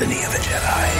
destiny of a Jedi.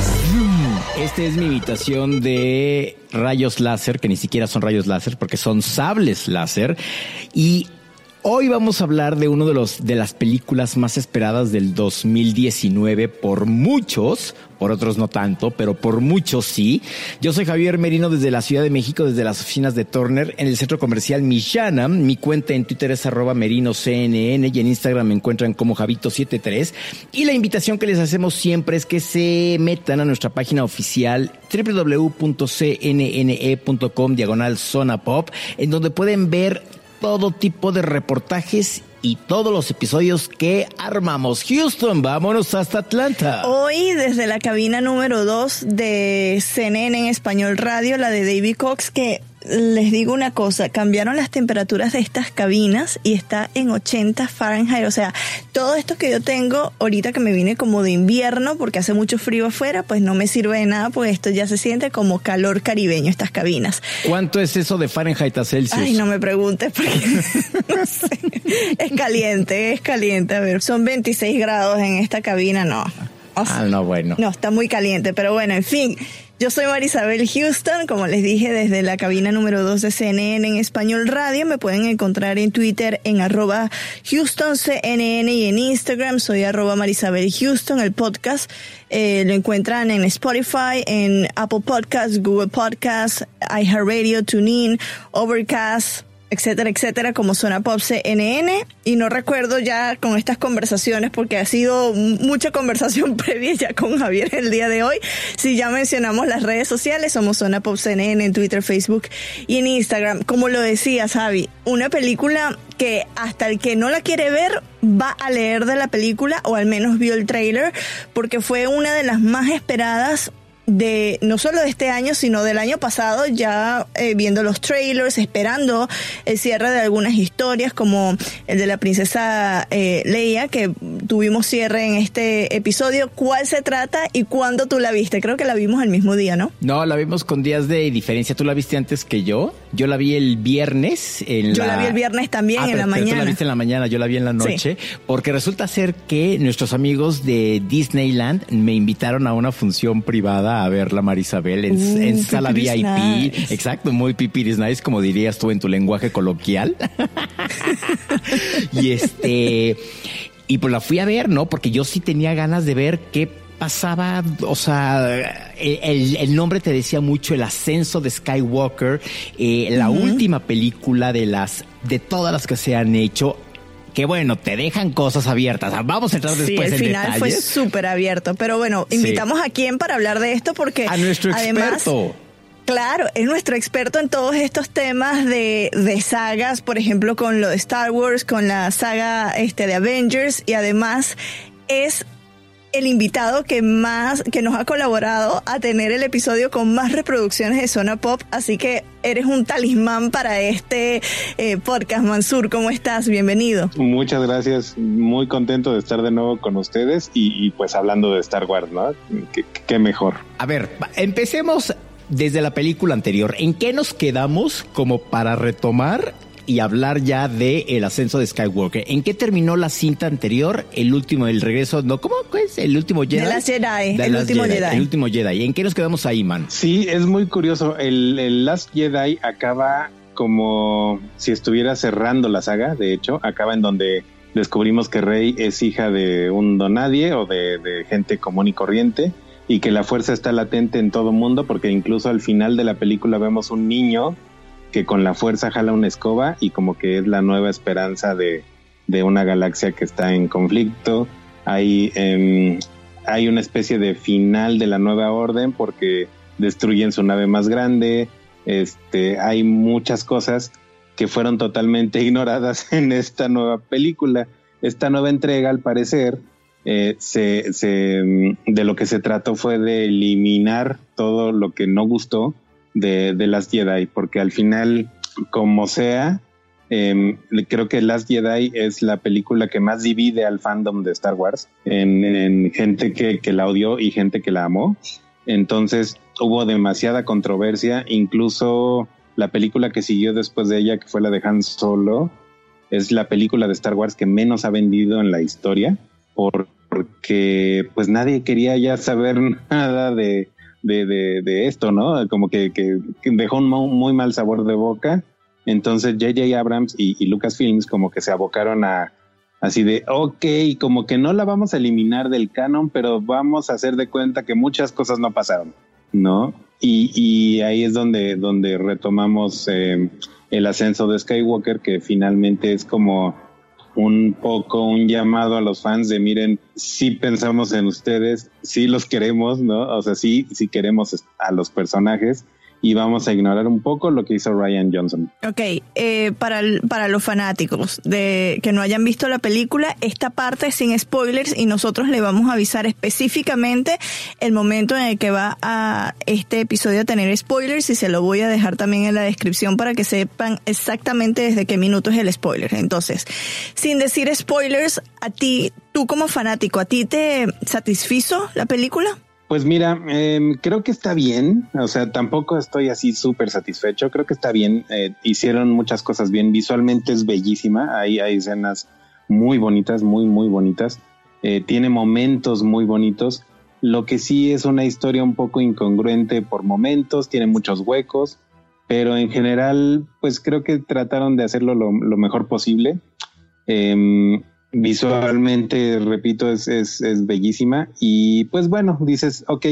Esta es mi imitación de rayos láser, que ni siquiera son rayos láser, porque son sables láser. Y hoy vamos a hablar de uno de los de las películas más esperadas del 2019 por muchos, por otros no tanto, pero por muchos sí. Yo soy Javier Merino desde la Ciudad de México, desde las oficinas de Turner, en el centro comercial Millana. Mi cuenta en Twitter es arroba merinoCNN y en Instagram me encuentran como Javito73. Y la invitación que les hacemos siempre es que se metan a nuestra página oficial www.cnne.com diagonal zona pop, en donde pueden ver todo tipo de reportajes y todos los episodios que armamos. Houston, vámonos hasta Atlanta. Hoy desde la cabina número 2 de CNN en Español Radio, la de David Cox, que les digo una cosa, cambiaron las temperaturas de estas cabinas y está en 80 Fahrenheit. O sea, todo esto que yo tengo ahorita que me vine como de invierno porque hace mucho frío afuera, pues no me sirve de nada, pues esto ya se siente como calor caribeño, estas cabinas. ¿Cuánto es eso de Fahrenheit a Celsius? Ay, no me preguntes porque no sé. Es caliente, es caliente. A ver, son 26 grados en esta cabina, no. O sea, Ah, no, bueno. no, está muy caliente, pero bueno, en fin. Yo soy Marisabel Houston, como les dije, desde la cabina número 2 de CNN en Español Radio. Me pueden encontrar en Twitter en arroba HoustonCNN y en Instagram soy arroba Marisabel Houston. El podcast eh, lo encuentran en Spotify, en Apple Podcasts, Google Podcasts, iHeartRadio, TuneIn, Overcast, etcétera, etcétera, como Zona Pop CNN. Y no recuerdo ya con estas conversaciones, porque ha sido mucha conversación previa ya con Javier el día de hoy. Si ya mencionamos las redes sociales, somos Zona Pop CNN en Twitter, Facebook y en Instagram. Como lo decía Javi, una película que hasta el que no la quiere ver va a leer de la película o al menos vio el trailer, porque fue una de las más esperadas de no solo de este año, sino del año pasado, ya eh, viendo los trailers, esperando el cierre de algunas historias, como el de la princesa eh, Leia, que tuvimos cierre en este episodio. ¿Cuál se trata y cuándo tú la viste? Creo que la vimos el mismo día, ¿no? No, la vimos con días de diferencia. ¿Tú la viste antes que yo? Yo la vi el viernes. En Yo la vi el viernes también, Ah, en pero- la pero Tú la mañana. viste en la mañana, yo la vi en la noche. Porque resulta ser que nuestros amigos de Disneyland me invitaron a una función privada a ver la Marisabel en, Uh, en sala VIP. nice. Exacto, muy pipiris nice, como dirías tú en tu lenguaje coloquial. y este. Y pues la fui a ver, ¿no? Porque yo sí tenía ganas de ver qué pasaba, o sea, el, el nombre te decía mucho, el ascenso de Skywalker, eh, la última película de las, de todas las que se han hecho. Que bueno, te dejan cosas abiertas. Vamos a entrar después sí, el final fue súper abierto. Pero bueno, invitamos a quién para hablar de esto porque... A nuestro experto. Claro, es nuestro experto en todos estos temas de, de, sagas, por ejemplo, con lo de Star Wars, con la saga este, de Avengers y además es el invitado que más, que nos ha colaborado a tener el episodio con más reproducciones de Zona Pop, así que eres un talismán para este eh, podcast. Mansur, ¿cómo estás? Bienvenido. Muchas gracias, muy contento de estar de nuevo con ustedes y, pues hablando de Star Wars, ¿no? qué mejor. A ver, empecemos desde la película anterior. ¿En qué nos quedamos como para retomar y hablar ya de el ascenso de Skywalker. ¿En qué terminó la cinta anterior? El último, el regreso, no, ¿cómo es? El último Jedi. De las Jedi, el último Jedi, El último Jedi. ¿En qué nos quedamos ahí, man? Sí, es muy curioso. El, el Last Jedi acaba como si estuviera cerrando la saga, de hecho, acaba en donde descubrimos que Rey es hija de un donadie o de, de gente común y corriente y que la fuerza está latente en todo mundo porque incluso al final de la película vemos un niño que con la fuerza jala una escoba y como que es la nueva esperanza de, una galaxia que está en conflicto. Hay, em, hay una especie de final de la nueva orden porque destruyen su nave más grande. Este, hay muchas cosas que fueron totalmente ignoradas en esta nueva película. Esta nueva entrega, al parecer, eh, se, se, de lo que se trató fue de eliminar todo lo que no gustó de, de Last Jedi, porque al final, como sea, eh, creo que Last Jedi es la película que más divide al fandom de Star Wars, en, gente que, que, la odió y gente que la amó. Entonces hubo demasiada controversia, incluso la película que siguió después de ella, que fue la de Han Solo, es la película de Star Wars que menos ha vendido en la historia, porque pues nadie quería ya saber nada de, de, de, esto, ¿no? Como que, que, dejó un muy mal sabor de boca. Entonces JJ Abrams y, y Lucasfilms como que se abocaron a así de, ok, como que no la vamos a eliminar del canon, pero vamos a hacer de cuenta que muchas cosas no pasaron, ¿no? Y, y ahí es donde, donde retomamos eh, el ascenso de Skywalker, que finalmente es como un poco un llamado a los fans de miren, sí pensamos en ustedes, sí los queremos, ¿no? O sea, sí, sí queremos a los personajes y vamos a ignorar un poco lo que hizo Ryan Johnson. Ok, eh, para, para los fanáticos de que no hayan visto la película, esta parte es sin spoilers y nosotros le vamos a avisar específicamente el momento en el que va a este episodio a tener spoilers y se lo voy a dejar también en la descripción para que sepan exactamente desde qué minuto es el spoiler. Entonces, sin decir spoilers, a ti, tú como fanático, ¿a ti te satisfizo la película? Pues mira, em, creo que está bien, o sea, tampoco estoy así súper satisfecho, creo que está bien, eh, hicieron muchas cosas bien, visualmente es bellísima, hay, escenas muy bonitas, muy, muy bonitas, eh, tiene momentos muy bonitos, lo que sí es una historia un poco incongruente por momentos, tiene muchos huecos, pero en general, pues creo que trataron de hacerlo lo, mejor posible. Eh, visualmente, repito, es, es, bellísima. Y pues bueno, dices, ok,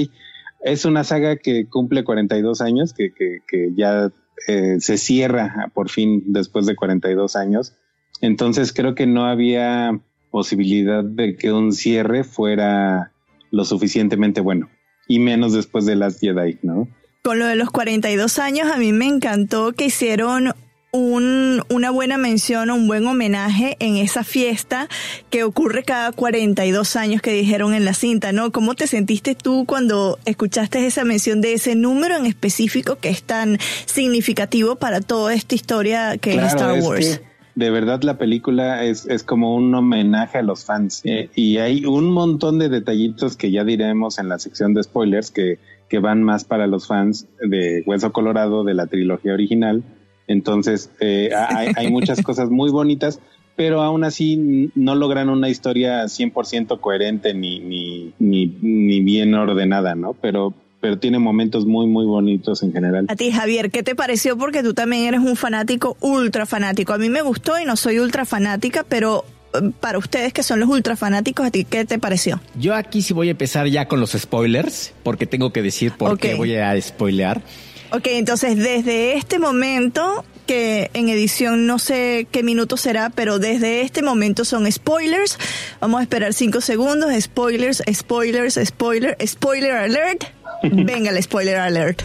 es una saga que cumple 42 años, que, que, que ya eh, se cierra por fin después de 42 años. Entonces creo que no había posibilidad de que un cierre fuera lo suficientemente bueno. Y menos después de las Jedi, ¿no? Con lo de los 42 años, a mí me encantó que hicieron un, una buena mención o un buen homenaje en esa fiesta que ocurre cada 42 años que dijeron en la cinta, ¿no? ¿Cómo te sentiste tú cuando escuchaste esa mención de ese número en específico que es tan significativo para toda esta historia que es Star Wars? de verdad la película es, es, como un homenaje a los fans eh, y hay un montón de detallitos que ya diremos en la sección de spoilers que, que van más para los fans de Hueso Colorado de la trilogía original entonces, eh, hay, muchas cosas muy bonitas, pero aún así no logran una historia 100% coherente ni, ni, ni, ni bien ordenada, ¿no? Pero, pero tiene momentos muy, muy bonitos en general. A ti, Javier, ¿qué te pareció? Porque tú también eres un fanático, ultra fanático. A mí me gustó y no soy ultra fanática, pero eh, para ustedes que son los ultra fanáticos, ¿a ti qué te pareció? Yo aquí sí voy a empezar ya con los spoilers, porque tengo que decir por qué voy a spoilear. Ok, entonces desde este momento que en edición no sé qué minuto será, pero desde este momento son spoilers. Vamos a esperar cinco segundos. Spoilers, spoilers, spoiler, spoiler alert. Venga el spoiler alert.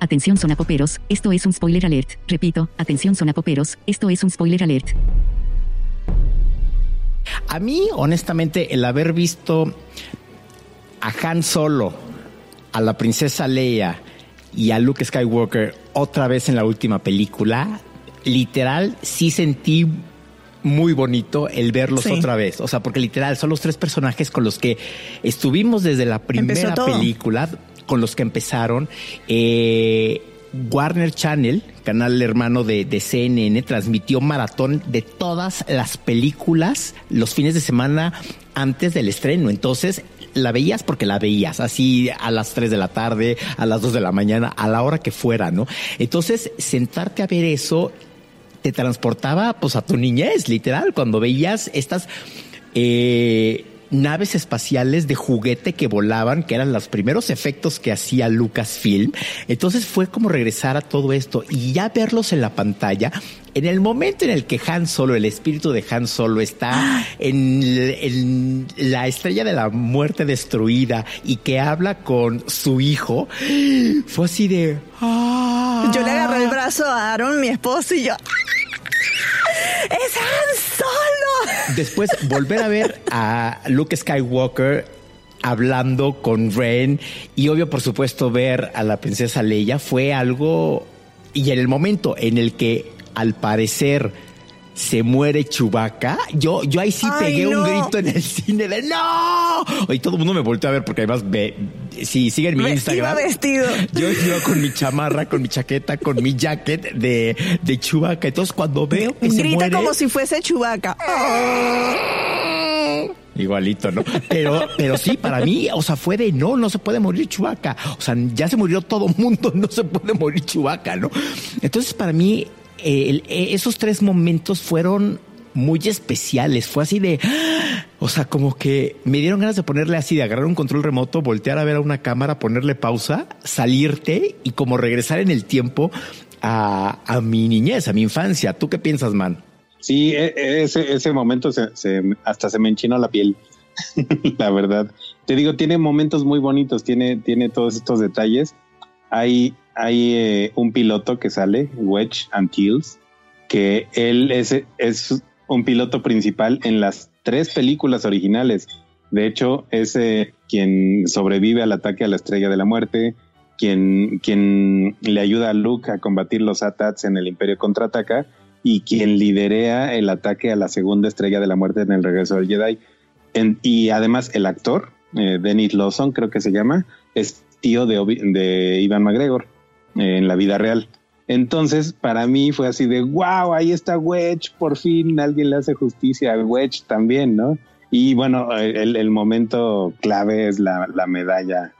Atención sonapoperos, esto es un spoiler alert. Repito, atención sonapoperos, esto es un spoiler alert. A mí, honestamente, el haber visto a Han Solo, a la princesa Leia y a Luke Skywalker otra vez en la última película, literal, sí sentí muy bonito el verlos Sí. otra vez. O sea, porque literal son los tres personajes con los que estuvimos desde la primera película, con los que empezaron. Eh, Warner Channel, canal hermano de, de CNN, transmitió maratón de todas las películas los fines de semana antes del estreno. Entonces, la veías porque la veías, así a las 3 de la tarde, a las 2 de la mañana, a la hora que fuera, ¿no? Entonces, sentarte a ver eso te transportaba pues a tu niñez, literal, cuando veías estas eh, naves espaciales de juguete que volaban, que eran los primeros efectos que hacía Lucasfilm. Entonces fue como regresar a todo esto y ya verlos en la pantalla. En el momento en el que Han Solo, el espíritu de Han Solo está en, en la estrella de la muerte destruida y que habla con su hijo, fue así de... "Ah". Yo le agarré el brazo a Aaron, mi esposo, y yo. ¡Es Han Solo! Después volver a ver a Luke Skywalker hablando con Ren y obvio por supuesto ver a la princesa Leia fue algo y en el momento en el que al parecer se muere Chewbacca, yo, yo ahí sí Ay, pegué un grito en el cine de ¡No! Y todo el mundo me volteó a ver porque además ve, si siguen mi Instagram. vestido. Yo iba con mi chamarra, con mi chaqueta, con mi jacket de, de Chewbacca. Entonces cuando veo que se Grita muere... como si fuese Chubaca. Igualito, ¿no? Pero, pero sí, para mí, o sea, fue de no, no se puede morir Chubaca. O sea, ya se murió todo mundo, no se puede morir Chubaca, ¿no? Entonces, para mí, eh, el- eh, esos tres momentos fueron muy especiales. Fue así de, ¡ah! o sea, como que me dieron ganas de ponerle así, de agarrar un control remoto, voltear a ver a una cámara, ponerle pausa, salirte y como regresar en el tiempo a, a mi niñez, a mi infancia. ¿Tú qué piensas, man? Sí, e- e- ese, ese momento se, hasta se me enchinó la piel, la verdad. Te digo, tiene momentos muy bonitos, tiene, tiene todos estos detalles. Hay, hay eh, un piloto que sale, Wedge and Kills, que él es un piloto principal en las tres películas originales. De hecho, es quien sobrevive al ataque a la Estrella de la Muerte, quien, quien le ayuda a Luke a combatir los AT-ATs en el Imperio Contraataca y quien liderea el ataque a la segunda Estrella de la Muerte en el regreso del Jedi. Y además el actor, eh, Dennis Lawson creo que se llama, es tío de, de Ivan McGregor eh, en la vida real. Entonces, para mí fue así de, wow, ahí está Wedge, por fin alguien le hace justicia a Wedge también, ¿no? Y bueno, el, el momento clave es la, la medalla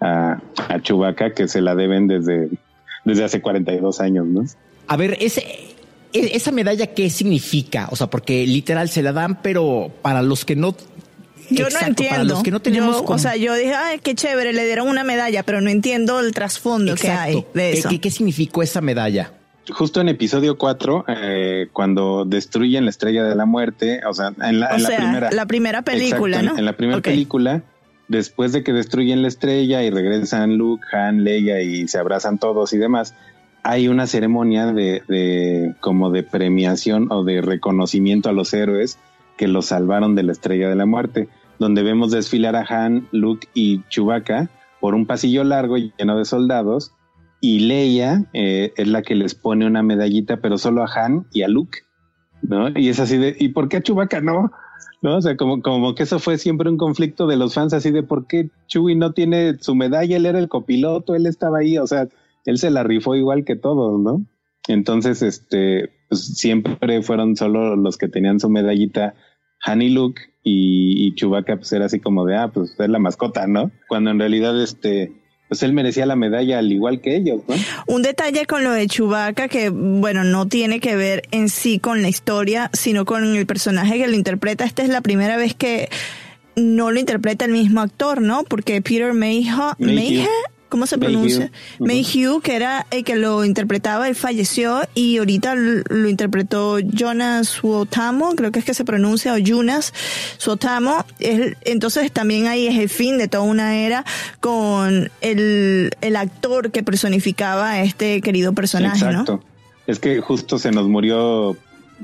a, a Chewbacca que se la deben desde, desde hace 42 años, ¿no? A ver, ese, e- esa medalla, ¿qué significa? O sea, porque literal se la dan, pero para los que no. Yo Exacto, no entiendo. Para los que no tenemos. Yo, como- O sea, yo dije, ay, qué chévere, le dieron una medalla, pero no entiendo el trasfondo que hay de ¿Qué, eso. qué- qué significó esa medalla? Justo en episodio 4, eh, cuando destruyen la estrella de la muerte, o sea, en la, o en la sea, primera. la primera película, Exacto, ¿no? En, en la primera película, después de que destruyen la estrella y regresan Luke, Han, Leia y se abrazan todos y demás, hay una ceremonia de, de como de premiación o de reconocimiento a los héroes que los salvaron de la estrella de la muerte, donde vemos desfilar a Han, Luke y Chewbacca por un pasillo largo lleno de soldados y Leia eh, es la que les pone una medallita, pero solo a Han y a Luke, ¿no? Y es así de, ¿y por qué a Chewbacca no? ¿No? O sea, como, como que eso fue siempre un conflicto de los fans, así de por qué Chewie no tiene su medalla, él era el copiloto, él estaba ahí, o sea, él se la rifó igual que todos, ¿no? Entonces, este, pues siempre fueron solo los que tenían su medallita, Han y Luke, y, y Chewbacca pues era así como de, ah, pues es la mascota, ¿no? Cuando en realidad, este, pues él merecía la medalla al igual que ellos, ¿no? Un detalle con lo de Chewbacca que, bueno, no tiene que ver en sí con la historia, sino con el personaje que lo interpreta. Esta es la primera vez que no lo interpreta el mismo actor, ¿no? Porque Peter Mayhew, Mayhew. ¿Cómo se pronuncia? Mayhew, que era el que lo interpretaba, él falleció y ahorita lo interpretó Jonas Suotamo, creo que es que se pronuncia, o Jonas Suotamo. Entonces también ahí es el fin de toda una era con el, el actor que personificaba a este querido personaje, Exacto. Es que justo se nos murió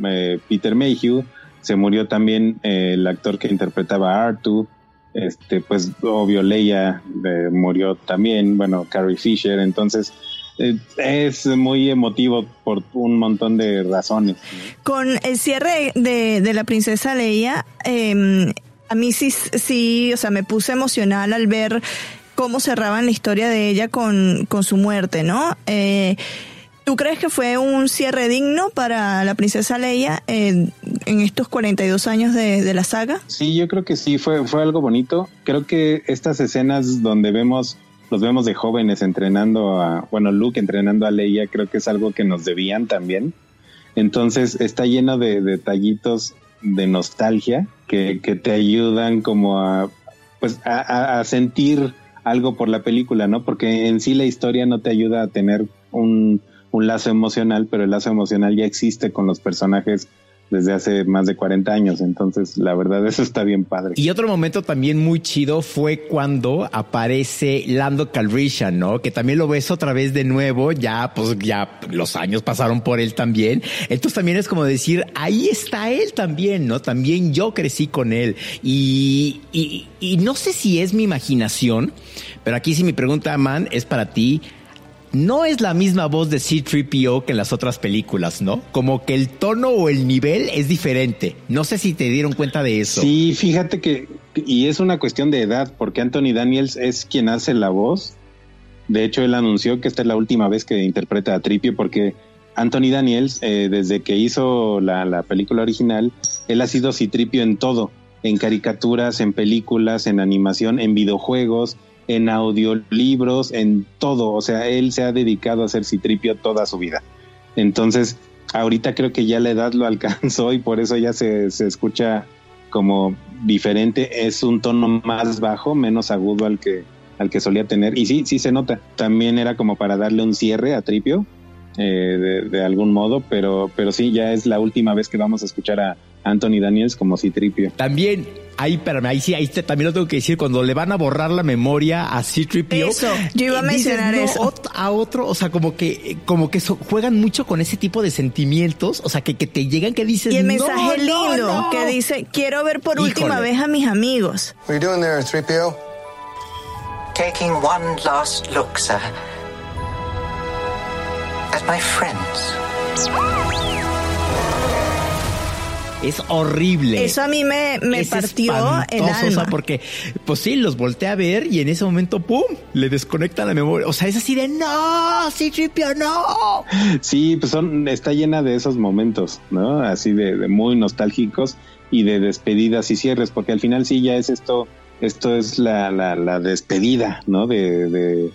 eh, Peter Mayhew, se murió también eh, el actor que interpretaba a Arthur, este, pues obvio Leia eh, murió también, bueno, Carrie Fisher, entonces eh, es muy emotivo por un montón de razones. Con el cierre de, de la princesa Leia, eh, a mí sí, sí, o sea, me puse emocional al ver cómo cerraban la historia de ella con, con su muerte, ¿no? Eh, ¿Tú crees que fue un cierre digno para la princesa Leia en, en estos 42 años de, de, la saga? Sí, yo creo que sí, fue, fue algo bonito. Creo que estas escenas donde vemos, los vemos de jóvenes entrenando a, bueno, Luke entrenando a Leia, creo que es algo que nos debían también. Entonces está lleno de detallitos de nostalgia que, que te ayudan como a, pues, a, a sentir algo por la película, ¿no? Porque en sí la historia no te ayuda a tener un un lazo emocional, pero el lazo emocional ya existe con los personajes desde hace más de 40 años. Entonces, la verdad, eso está bien padre. Y otro momento también muy chido fue cuando aparece Lando Calrissian, ¿no? Que también lo ves otra vez de nuevo. Ya, pues ya los años pasaron por él también. Entonces también es como decir, ahí está él también, ¿no? También yo crecí con él. Y, y, y no sé si es mi imaginación, pero aquí sí mi pregunta, Man, es para ti no es la misma voz de C-3PO que en las otras películas, ¿no? Como que el tono o el nivel es diferente. No sé si te dieron cuenta de eso. Sí, fíjate que, y es una cuestión de edad, porque Anthony Daniels es quien hace la voz. De hecho, él anunció que esta es la última vez que interpreta a Tripio, porque Anthony Daniels, eh, desde que hizo la, la película original, él ha sido Citripio en todo, en caricaturas, en películas, en animación, en videojuegos en audiolibros, en todo. O sea, él se ha dedicado a hacer citripio toda su vida. Entonces, ahorita creo que ya la edad lo alcanzó y por eso ya se, se escucha como diferente. Es un tono más bajo, menos agudo al que, al que solía tener. Y sí, sí se nota. También era como para darle un cierre a Tripio. Eh, de, algún modo, pero, pero sí, ya es la última vez que vamos a escuchar a Anthony Daniels como Citripio. También, ahí, espérame, ahí sí, ahí también lo tengo que decir, cuando le van a borrar la memoria a Citripio. Eso, yo iba a mencionar eso. A otro, o sea, como que, como que juegan mucho con ese tipo de sentimientos, o sea, que, que te llegan que dices. Y el mensaje lindo que dice, quiero ver por última vez a mis amigos. What are you doing there, 3PO? Taking one last look, sir as my friends. Es horrible. Eso a mí me, me partió el alma. O sea, porque, pues sí, los volteé a ver y en ese momento, ¡pum! Le desconecta la memoria. O sea, es así de ¡No! ¡Sí, Tripio, no! Sí, pues son, está llena de esos momentos, ¿no? Así de, de muy nostálgicos y de despedidas y cierres, porque al final sí ya es esto, esto es la, la, la despedida, ¿no? de, de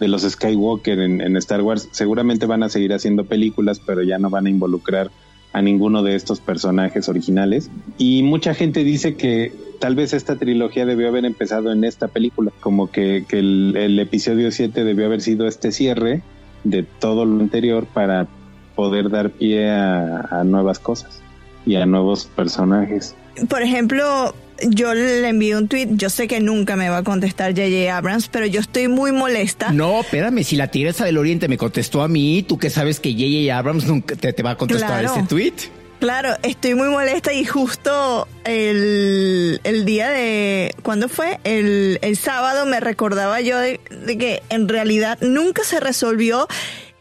de los Skywalker en, Star Wars. Seguramente van a seguir haciendo películas, pero ya no van a involucrar a ninguno de estos personajes originales. Y mucha gente dice que tal vez esta trilogía debió haber empezado en esta película, como que, el, episodio 7 debió haber sido este cierre de todo lo anterior para poder dar pie a nuevas cosas y a nuevos personajes. Por ejemplo, yo le envío un tweet, yo sé que nunca me va a contestar J.J. Abrams, pero yo estoy muy molesta. No, espérame, si la Tigresa del Oriente me contestó a mí, tú que sabes que J.J. Abrams nunca te, va a contestar ese tweet. Claro, estoy muy molesta y justo el, el día de, ¿cuándo fue? El, el sábado me recordaba yo de que en realidad nunca se resolvió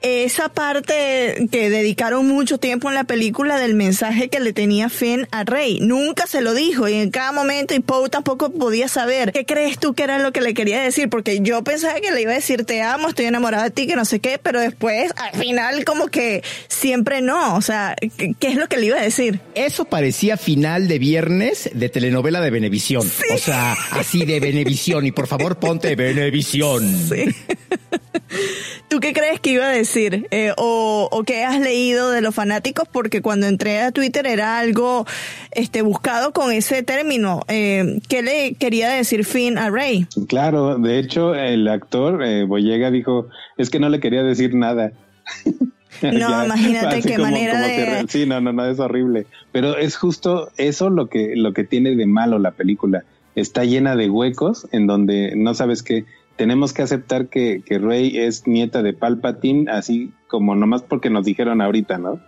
esa parte que dedicaron mucho tiempo en la película del mensaje que le tenía Finn a Rey. Nunca se lo dijo y en cada momento y Poe tampoco podía saber qué crees tú que era lo que le quería decir, porque yo pensaba que le iba a decir te amo, estoy enamorada de ti, que no sé qué, pero después al final como que siempre no, o sea, ¿qué es lo que le iba a decir? Eso parecía final de viernes de telenovela de Benevisión, o sea, así de Benevisión y por favor ponte Benevisión. Sí. ¿Tú qué crees que iba a decir? Eh, o, o qué has leído de los fanáticos? Porque cuando entré a Twitter era algo este, buscado con ese término. Eh, ¿Qué le quería decir Finn a Rey? Claro, de hecho, el actor eh, Boyega dijo, es que no le quería decir nada. No, Ya, imagínate qué como- manera como de... sí, no, no, no, es horrible. Pero es justo eso lo que, lo que tiene de malo la película. Está llena de huecos en donde no sabes qué. Tenemos que aceptar que, que Rey es nieta de Palpatine, así como nomás porque nos dijeron ahorita, ¿no?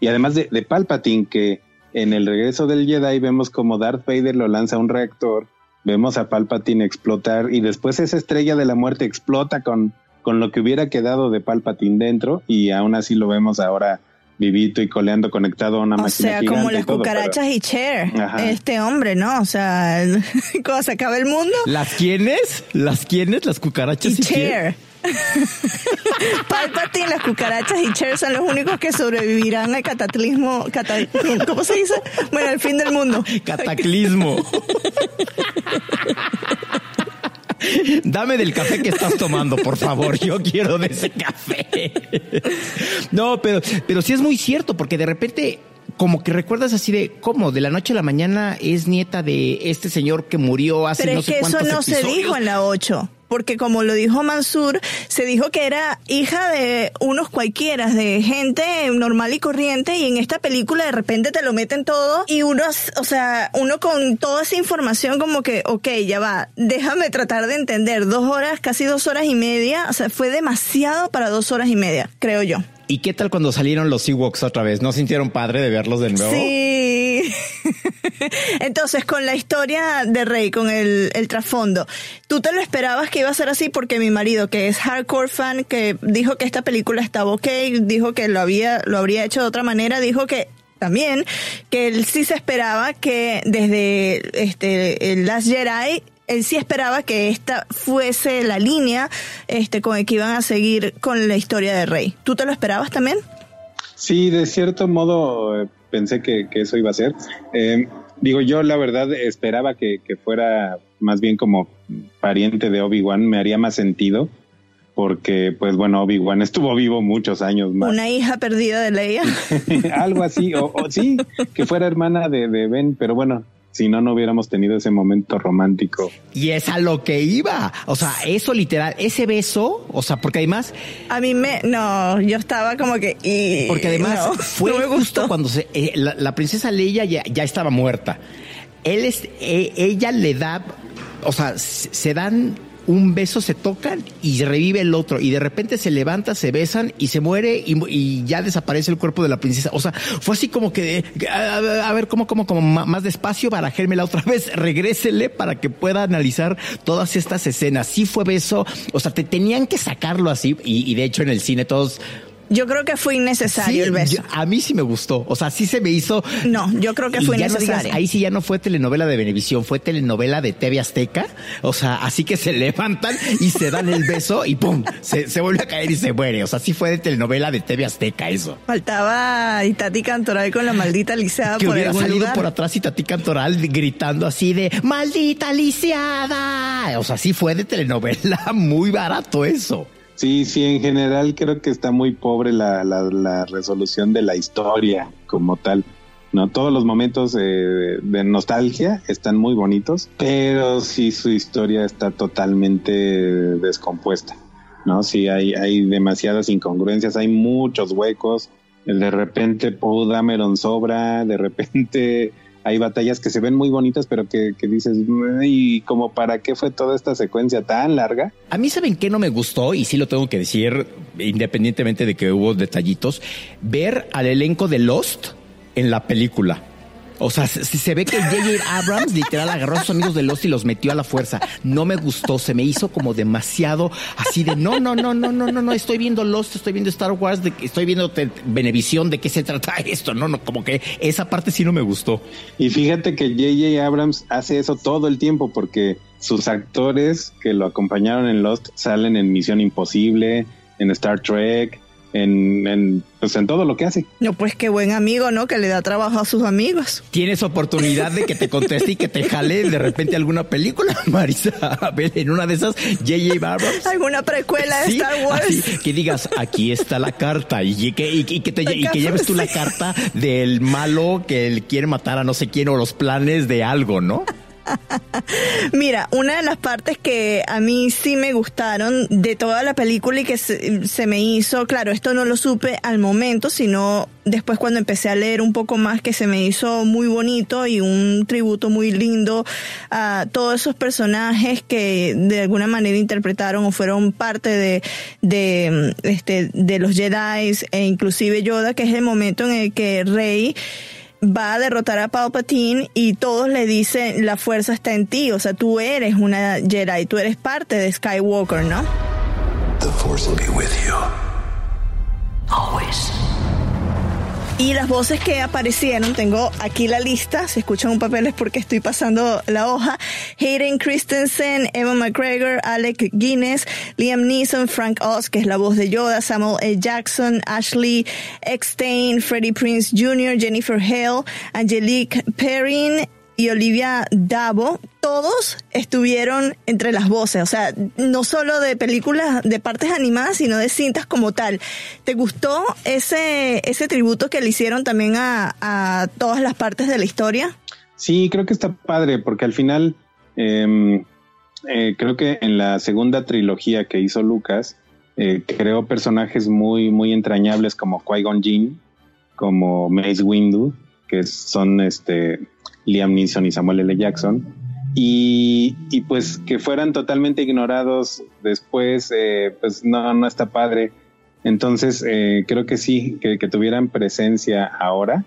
Y además de, de Palpatine, que en el regreso del Jedi vemos como Darth Vader lo lanza a un reactor, vemos a Palpatine explotar y después esa estrella de la muerte explota con, con lo que hubiera quedado de Palpatine dentro y aún así lo vemos ahora vivito y coleando conectado a una O máquina sea, como y las todo, cucarachas y Cher. Ajá. Este hombre, ¿no? O sea, cuando se acaba el mundo ¿Las quiénes? ¿Las quiénes? ¿Las cucarachas y y quién? Cher. Palpatine, las cucarachas y Cher son los únicos que sobrevivirán al cataclismo. cata- ¿Cómo se dice? Bueno, al fin del mundo. Cataclismo. Dame del café que estás tomando, por favor. Yo quiero de ese café. No, pero, pero sí es muy cierto, porque de repente, como que recuerdas así de cómo de la noche a la mañana es nieta de este señor que murió hace Pero no es sé que eso cuántos no se dijo en la 8. Porque como lo dijo Mansur, se dijo que era hija de unos cualquiera, de gente normal y corriente, y en esta película de repente te lo meten todo, y uno, o sea, uno con toda esa información como que, ok, ya va, déjame tratar de entender, dos horas, casi dos horas y media, o sea, fue demasiado para dos horas y media, creo yo. ¿Y qué tal cuando salieron los Ewoks otra vez? ¿No sintieron padre de verlos de nuevo? Sí. Entonces, con la historia de Rey, con el, el trasfondo, ¿tú te lo esperabas que iba a ser así? Porque mi marido, que es hardcore fan, que dijo que esta película estaba ok, dijo que lo había, lo habría hecho de otra manera, dijo que también que él sí se esperaba que desde este el Last Jedi él sí esperaba que esta fuese la línea este con el que iban a seguir con la historia de Rey. ¿Tú te lo esperabas también? Sí, de cierto modo eh, pensé que, que eso iba a ser. Eh, digo, yo la verdad esperaba que, que fuera más bien como pariente de Obi-Wan, me haría más sentido, porque pues bueno, Obi-Wan estuvo vivo muchos años más. Una hija perdida de Leia. Algo así, o, o sí, que fuera hermana de, de Ben, pero bueno, si no, no hubiéramos tenido ese momento romántico. Y es a lo que iba. O sea, eso literal, ese beso, o sea, porque además, A mí me, no, yo estaba como que, y, porque además no, fue no me justo gustó. cuando se, eh, la, la princesa Leia ya, ya estaba muerta. Él es, eh, ella le da, o sea, se se dan un beso, se tocan y revive el otro. Y de repente se levanta, se besan y se muere y, ya desaparece el cuerpo de la princesa. O sea, fue así como que, a, a- ver, ¿cómo, cómo, como ma- más despacio, barajérmela otra vez, regrésele para que pueda analizar todas estas escenas. Sí fue beso, o sea, te tenían que sacarlo así y, y de hecho en el cine todos... Yo creo que fue innecesario Sí, el beso. yo- a mí sí me gustó. O sea, sí se me hizo. No, yo creo que fue ya no digas, innecesario. ahí sí ya no fue telenovela de Venevisión, fue telenovela de TV Azteca. O sea, así que se levantan y se dan el beso y pum, se, se vuelve a caer y se muere. O sea, sí fue de telenovela de TV Azteca eso. Faltaba Itati Cantoral con la maldita lisiada Que por hubiera algún salido lugar. por atrás y Tati Cantoral gritando así de maldita lisiada. O sea, sí fue de telenovela muy barato eso. Sí, sí, en general creo que está muy pobre la, la, la resolución de la historia como tal. No, todos los momentos eh, de nostalgia están muy bonitos, pero sí su historia está totalmente descompuesta. No, sí hay, hay demasiadas incongruencias, hay muchos huecos. De repente Poe Dameron sobra, de repente hay batallas que se ven muy bonitas, pero que, que dices, ¿y como para qué fue toda esta secuencia tan larga? A mí, ¿saben qué no me gustó? Y sí lo tengo que decir, independientemente de que hubo detallitos, ver al elenco de Lost en la película. O sea, se, se ve que J.J. Abrams literal agarró a sus amigos de Lost y los metió a la fuerza. No me gustó, se me hizo como demasiado así de no, no, no, no, no, no, no, estoy viendo Lost, estoy viendo Star Wars, de, estoy viendo te, Venevisión, de qué se trata esto. No, no, como que esa parte sí no me gustó. Y fíjate que J.J. Abrams hace eso todo el tiempo porque sus actores que lo acompañaron en Lost salen en Misión Imposible, en Star Trek, en, en, pues en todo lo que hace. No, pues qué buen amigo, ¿no? Que le da trabajo a sus amigos. Tienes oportunidad de que te conteste y que te jale de repente alguna película, Marisa. A ver, en una de esas, J.J. Abrams. Alguna precuela de Sí, Star Wars. así, que digas, aquí está la carta y que, y, y que, te, y que lleves tú la carta del malo que él quiere matar a no sé quién o los planes de algo, ¿no? Mira, una de las partes que a mí sí me gustaron de toda la película y que se, me hizo, claro, esto no lo supe al momento, sino después cuando empecé a leer un poco más que se me hizo muy bonito y un tributo muy lindo a todos esos personajes que de alguna manera interpretaron o fueron parte de, de, este, de los Jedi e inclusive Yoda, que es el momento en el que Rey va a derrotar a Palpatine y todos le dicen la fuerza está en ti, o sea, tú eres una Jedi, tú eres parte de Skywalker, ¿no? The Force will be with you. Always. Y las voces que aparecieron, tengo aquí la lista, si escuchan un papel es porque estoy pasando la hoja. Hayden Christensen, Evan McGregor, Alec Guinness, Liam Neeson, Frank Oz, que es la voz de Yoda, Samuel L. Jackson, Ashley Eckstein, Freddie Prince Jr., Jennifer Hale, Angelique Perrin y Olivia Davo, todos estuvieron entre las voces, o sea, no solo de películas, de partes animadas, sino de cintas como tal. ¿Te gustó ese, ese tributo que le hicieron también a, a todas las partes de la historia? Sí, creo que está padre, porque al final eh, eh, creo que en la segunda trilogía que hizo Lucas, eh, creó personajes muy, muy entrañables como Qui-Gon Jinn, como Mace Windu, que son este Liam Neeson y Samuel L. Jackson, y, y pues que fueran totalmente ignorados después, eh, pues no, no está padre. Entonces, eh, creo que sí, que, que tuvieran presencia ahora,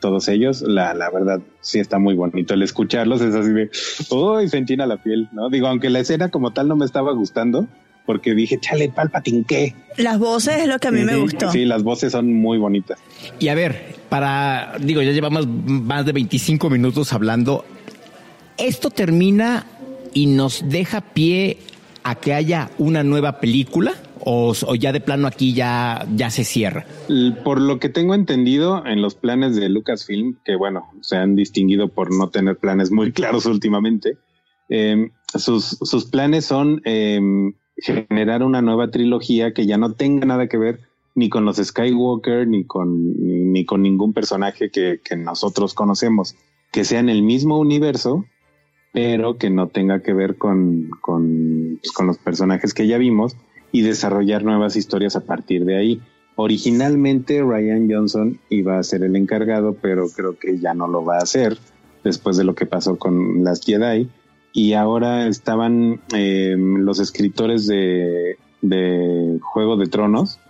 todos ellos, la, la verdad sí está muy bonito. El escucharlos es así de, uy, se enchina la piel, ¿no? Digo, aunque la escena como tal no me estaba gustando, porque dije, chale, Palpatine, ¿qué? Las voces es lo que a mí me gustó. Sí, las voces son muy bonitas. Y a ver, para, digo, ya llevamos más de 25 minutos hablando. Esto termina y nos deja pie a que haya una nueva película o, o ya de plano aquí ya, ya se cierra. Por lo que tengo entendido en los planes de Lucasfilm, que bueno, se han distinguido por no tener planes muy claros últimamente, eh, sus, sus planes son eh, generar una nueva trilogía que ya no tenga nada que ver ni con los Skywalker, ni con, ni, con ningún personaje que, que nosotros conocemos, que sea en el mismo universo, pero que no tenga que ver con, con, pues, con los personajes que ya vimos y desarrollar nuevas historias a partir de ahí. Originalmente Ryan Johnson iba a ser el encargado, pero creo que ya no lo va a hacer después de lo que pasó con las Jedi. Y ahora estaban eh, los escritores de, de Juego de Tronos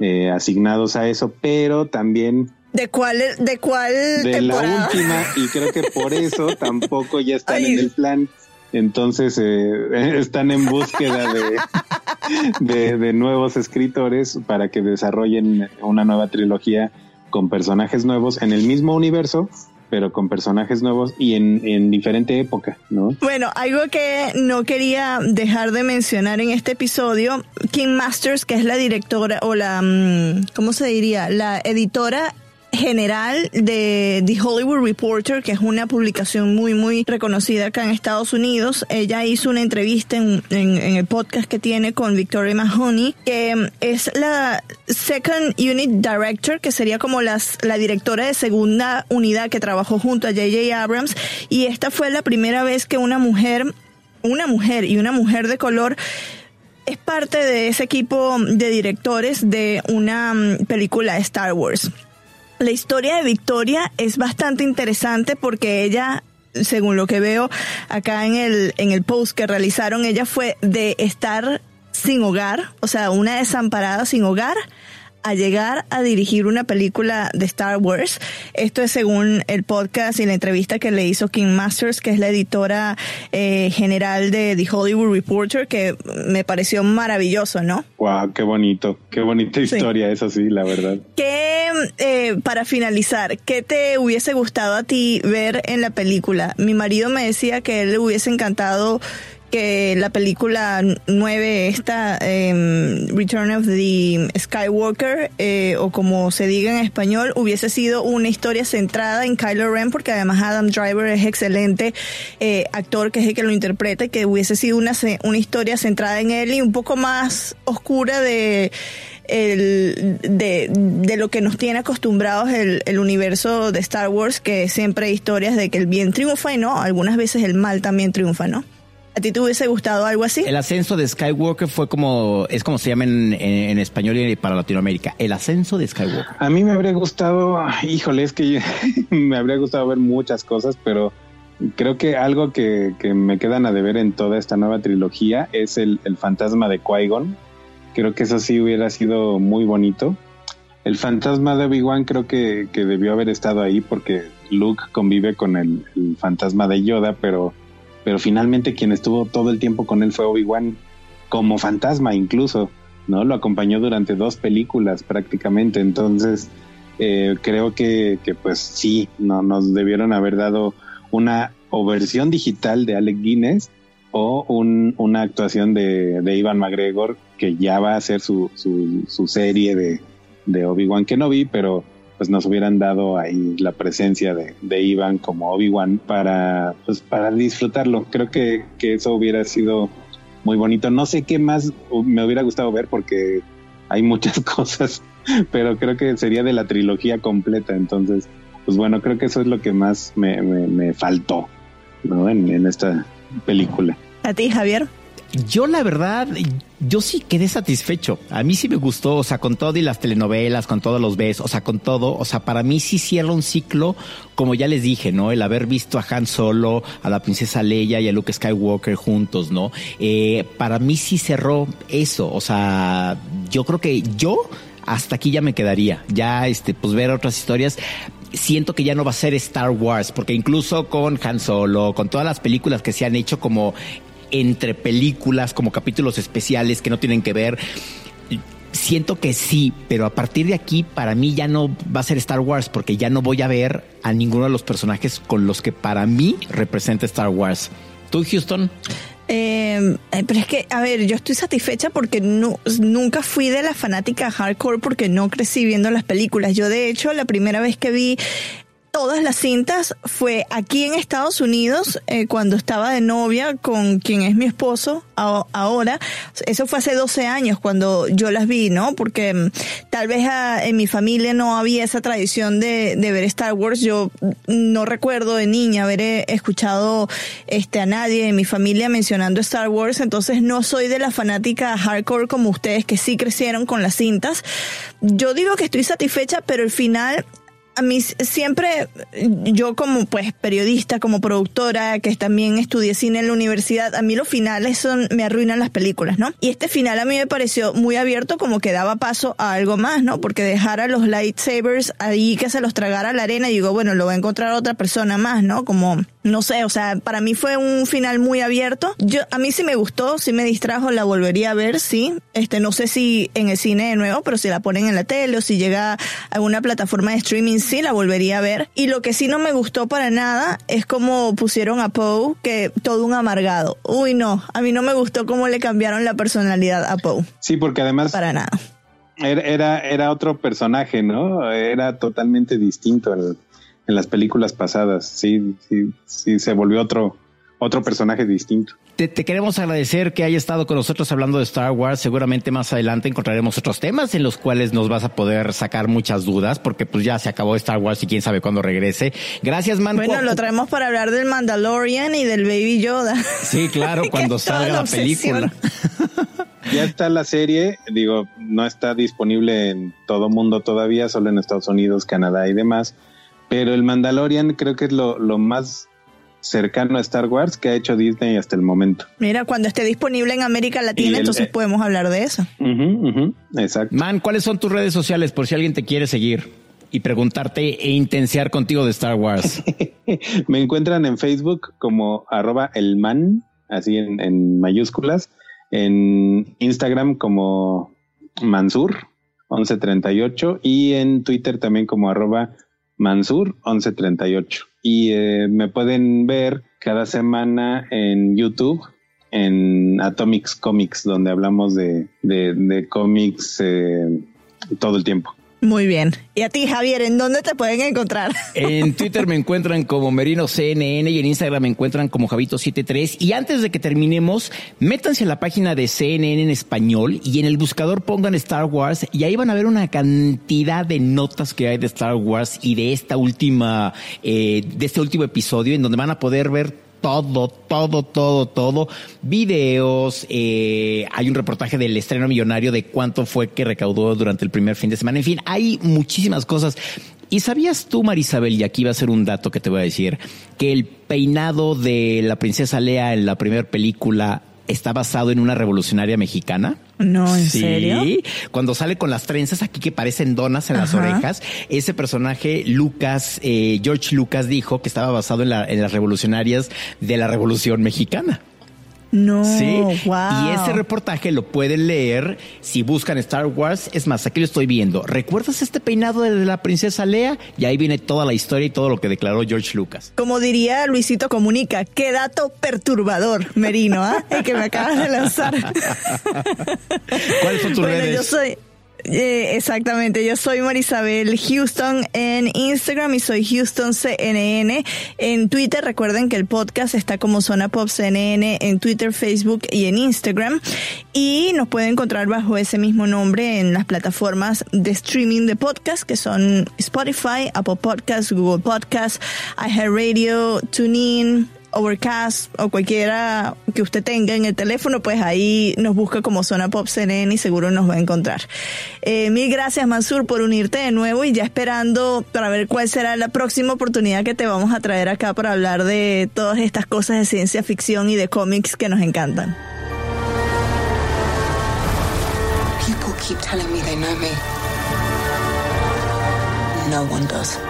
eh, asignados a eso, pero también ¿De cuál, de cuál de la última y creo que por eso tampoco ya están Ay. en el plan. Entonces eh, están en búsqueda de, de, de nuevos escritores para que desarrollen una nueva trilogía con personajes nuevos en el mismo universo, pero con personajes nuevos y en, en diferente época, ¿no? Bueno, algo que no quería dejar de mencionar en este episodio, Kim Masters, que es la directora o la, mm, ¿cómo se diría? La editora general de The Hollywood Reporter, que es una publicación muy, muy reconocida acá en Estados Unidos. Ella hizo una entrevista en, el podcast que tiene con Victoria Mahoney, que mm, es la Second Unit Director, que sería como las, la directora de segunda unidad que trabajó junto a J.J. Abrams. Y esta fue la primera vez que una mujer, una mujer y una mujer de color es parte de ese equipo de directores de una mm, película Star Wars. La historia de Victoria es bastante interesante porque ella, según lo que veo acá en el, en el post que realizaron, ella fue de estar sin hogar, o sea, una desamparada sin hogar, a llegar a dirigir una película de Star Wars. Esto es según el podcast y la entrevista que le hizo King Masters, que es la editora eh, general de The Hollywood Reporter, que me pareció maravilloso, ¿no? Wow, qué bonito, qué bonita Sí. historia, eso sí, la verdad. ¿Qué, eh, para finalizar, qué te hubiese gustado a ti ver en la película? Mi marido me decía que él le hubiese encantado que la película 9, esta em, Return of the Skywalker, eh, o como se diga en español, hubiese sido una historia centrada en Kylo Ren, porque además Adam Driver es excelente eh, actor, que es el que lo interpreta, que hubiese sido una, una historia centrada en él y un poco más oscura de el, de, de, lo que nos tiene acostumbrados el, el, universo de Star Wars, que siempre hay historias de que el bien triunfa y no, algunas veces el mal también triunfa, ¿no? ¿A ti te hubiese gustado algo así? El ascenso de Skywalker fue como, es como se llama en, en, español y para Latinoamérica, el ascenso de Skywalker. A mí me habría gustado, híjole, es que me habría gustado ver muchas cosas, pero creo que algo que, que, me quedan a deber en toda esta nueva trilogía es el, el fantasma de Qui-Gon Creo que eso sí hubiera sido muy bonito. El fantasma de Obi-Wan creo que, debió haber estado ahí porque Luke convive con el, fantasma de Yoda, pero, pero finalmente quien estuvo todo el tiempo con él fue Obi-Wan como fantasma incluso, ¿no? Lo acompañó durante dos películas prácticamente, entonces eh, creo que, pues sí, no, nos debieron haber dado una o versión digital de Alec Guinness o una actuación de, de Ivan McGregor que ya va a ser su, su, serie de, de Obi-Wan Kenobi, pero pues nos hubieran dado ahí la presencia de, de Ivan como Obi-Wan para, pues, para disfrutarlo. Creo que, que, eso hubiera sido muy bonito. No sé qué más me hubiera gustado ver porque hay muchas cosas, pero creo que sería de la trilogía completa. Entonces, pues bueno, creo que eso es lo que más me, me, faltó ¿no? en, en esta película. ¿A ti, Javier? Yo la verdad, yo sí quedé satisfecho. A mí sí me gustó, o sea, con todo y las telenovelas, con todos los besos, o sea, con todo, o sea, para mí sí cierra un ciclo, como ya les dije, ¿no? El haber visto a Han Solo, a la princesa Leia y a Luke Skywalker juntos, ¿no? Eh, para mí sí cerró eso, o sea, yo creo que yo hasta aquí ya me quedaría, ya este, pues ver otras historias siento que ya no va a ser Star Wars, porque incluso con Han Solo, con todas las películas que se han hecho como entre películas, como capítulos especiales que no tienen que ver. Siento que sí, pero a partir de aquí para mí ya no va a ser Star Wars porque ya no voy a ver a ninguno de los personajes con los que para mí representa Star Wars. ¿Tú, Houston? Eh, pero es que, a ver, yo estoy satisfecha porque no, nunca fui de la fanática hardcore porque no crecí viendo las películas. Yo, de hecho, la primera vez que vi todas las cintas fue aquí en Estados Unidos eh, cuando estaba de novia con quien es mi esposo ahora. Eso fue hace 12 años cuando yo las vi, ¿no? Porque mm, tal vez ah, en mi familia no había esa tradición de, de, ver Star Wars. Yo no recuerdo de niña haber eh, escuchado este, a nadie en mi familia mencionando Star Wars. Entonces no soy de la fanática hardcore como ustedes que sí crecieron con las cintas. Yo digo que estoy satisfecha, pero el final a mí siempre, yo como pues periodista, como productora, que también estudié cine en la universidad, a mí los finales son, me arruinan las películas, ¿no? Y este final a mí me pareció muy abierto, como que daba paso a algo más, ¿no? Porque dejar a los lightsabers ahí que se los tragara la arena y digo, bueno, lo va a encontrar otra persona más, ¿no? Como, no sé, o sea, para mí fue un final muy abierto. Yo, a mí sí me gustó, sí me distrajo, la volvería a ver, sí. Este, no sé si en el cine de nuevo, pero si la ponen en la tele o si llega a alguna plataforma de streaming sí la volvería a ver. Y lo que sí no me gustó para nada es como pusieron a Poe, que todo un amargado. Uy, no, a mí no me gustó cómo le cambiaron la personalidad a Poe. Sí, porque además... Para nada. Era, era, otro personaje, ¿no? Era totalmente distinto en, en las películas pasadas. Sí, sí, sí, se volvió otro, otro personaje distinto. Te, queremos agradecer que haya estado con nosotros hablando de Star Wars. Seguramente más adelante encontraremos otros temas en los cuales nos vas a poder sacar muchas dudas, porque pues ya se acabó Star Wars y quién sabe cuándo regrese. Gracias, man. Bueno, lo traemos para hablar del Mandalorian y del Baby Yoda. Sí, claro, cuando salga la película. ya está la serie, digo, no está disponible en todo mundo todavía, solo en Estados Unidos, Canadá y demás. Pero el Mandalorian creo que es lo, lo más cercano a Star Wars que ha hecho Disney hasta el momento. Mira, cuando esté disponible en América Latina, entonces eh, podemos hablar de eso. exacto. Man, ¿cuáles son tus redes sociales por si alguien te quiere seguir y preguntarte e intensear contigo de Star Wars? Me encuentran en Facebook como arroba elman, así en, en mayúsculas, en Instagram como Mansur 1138 y en Twitter también como arroba Mansur 1138 y eh, me pueden ver cada semana en YouTube en Atomics Comics, donde hablamos de, de, cómics eh, todo el tiempo. Muy bien. Y a ti, Javier, ¿en dónde te pueden encontrar? En Twitter me encuentran como Merino CNN y en Instagram me encuentran como Javito73. Y antes de que terminemos, métanse a la página de CNN en español y en el buscador pongan Star Wars y ahí van a ver una cantidad de notas que hay de Star Wars y de esta última, eh, de este último episodio en donde van a poder ver todo, todo, todo, todo. Videos, eh, hay un reportaje del estreno millonario de cuánto fue que recaudó durante el primer fin de semana. En fin, hay muchísimas cosas. ¿Y sabías tú, Marisabel, y aquí va a ser un dato que te voy a decir, que el peinado de la princesa Lea en la primera película está basado en una revolucionaria mexicana. No, ¿en sí. serio? Cuando sale con las trenzas aquí que parecen donas en las orejas, ese personaje, Lucas, eh, George Lucas dijo que estaba basado en, la- en las revolucionarias de la Revolución Mexicana. No, Sí. wow. Y ese reportaje lo pueden leer si buscan Star Wars. Es más, aquí lo estoy viendo. ¿Recuerdas este peinado de la princesa Lea? Y ahí viene toda la historia y todo lo que declaró George Lucas. Como diría Luisito Comunica, qué dato perturbador, Merino, ¿ah? El que me acabas de lanzar. ¿Cuáles son tus bueno, redes? yo soy... eh, exactamente, yo soy Marisabel Houston en Instagram y soy Houston CNN en Twitter. Recuerden que el podcast está como Zona Pop CNN en Twitter, Facebook y en Instagram. Y nos pueden encontrar bajo ese mismo nombre en las plataformas de streaming de podcast que son Spotify, Apple Podcasts, Google Podcasts, iHeartRadio, TuneIn, Overcast o cualquiera que usted tenga en el teléfono, pues ahí nos busca como Zona Pop CNN y seguro nos va a encontrar. Eh, mil gracias Mansur por unirte de nuevo y ya esperando para ver cuál será la próxima oportunidad que te vamos a traer acá para hablar de todas estas cosas de ciencia ficción y de cómics que nos encantan. People keep telling me they know me. No.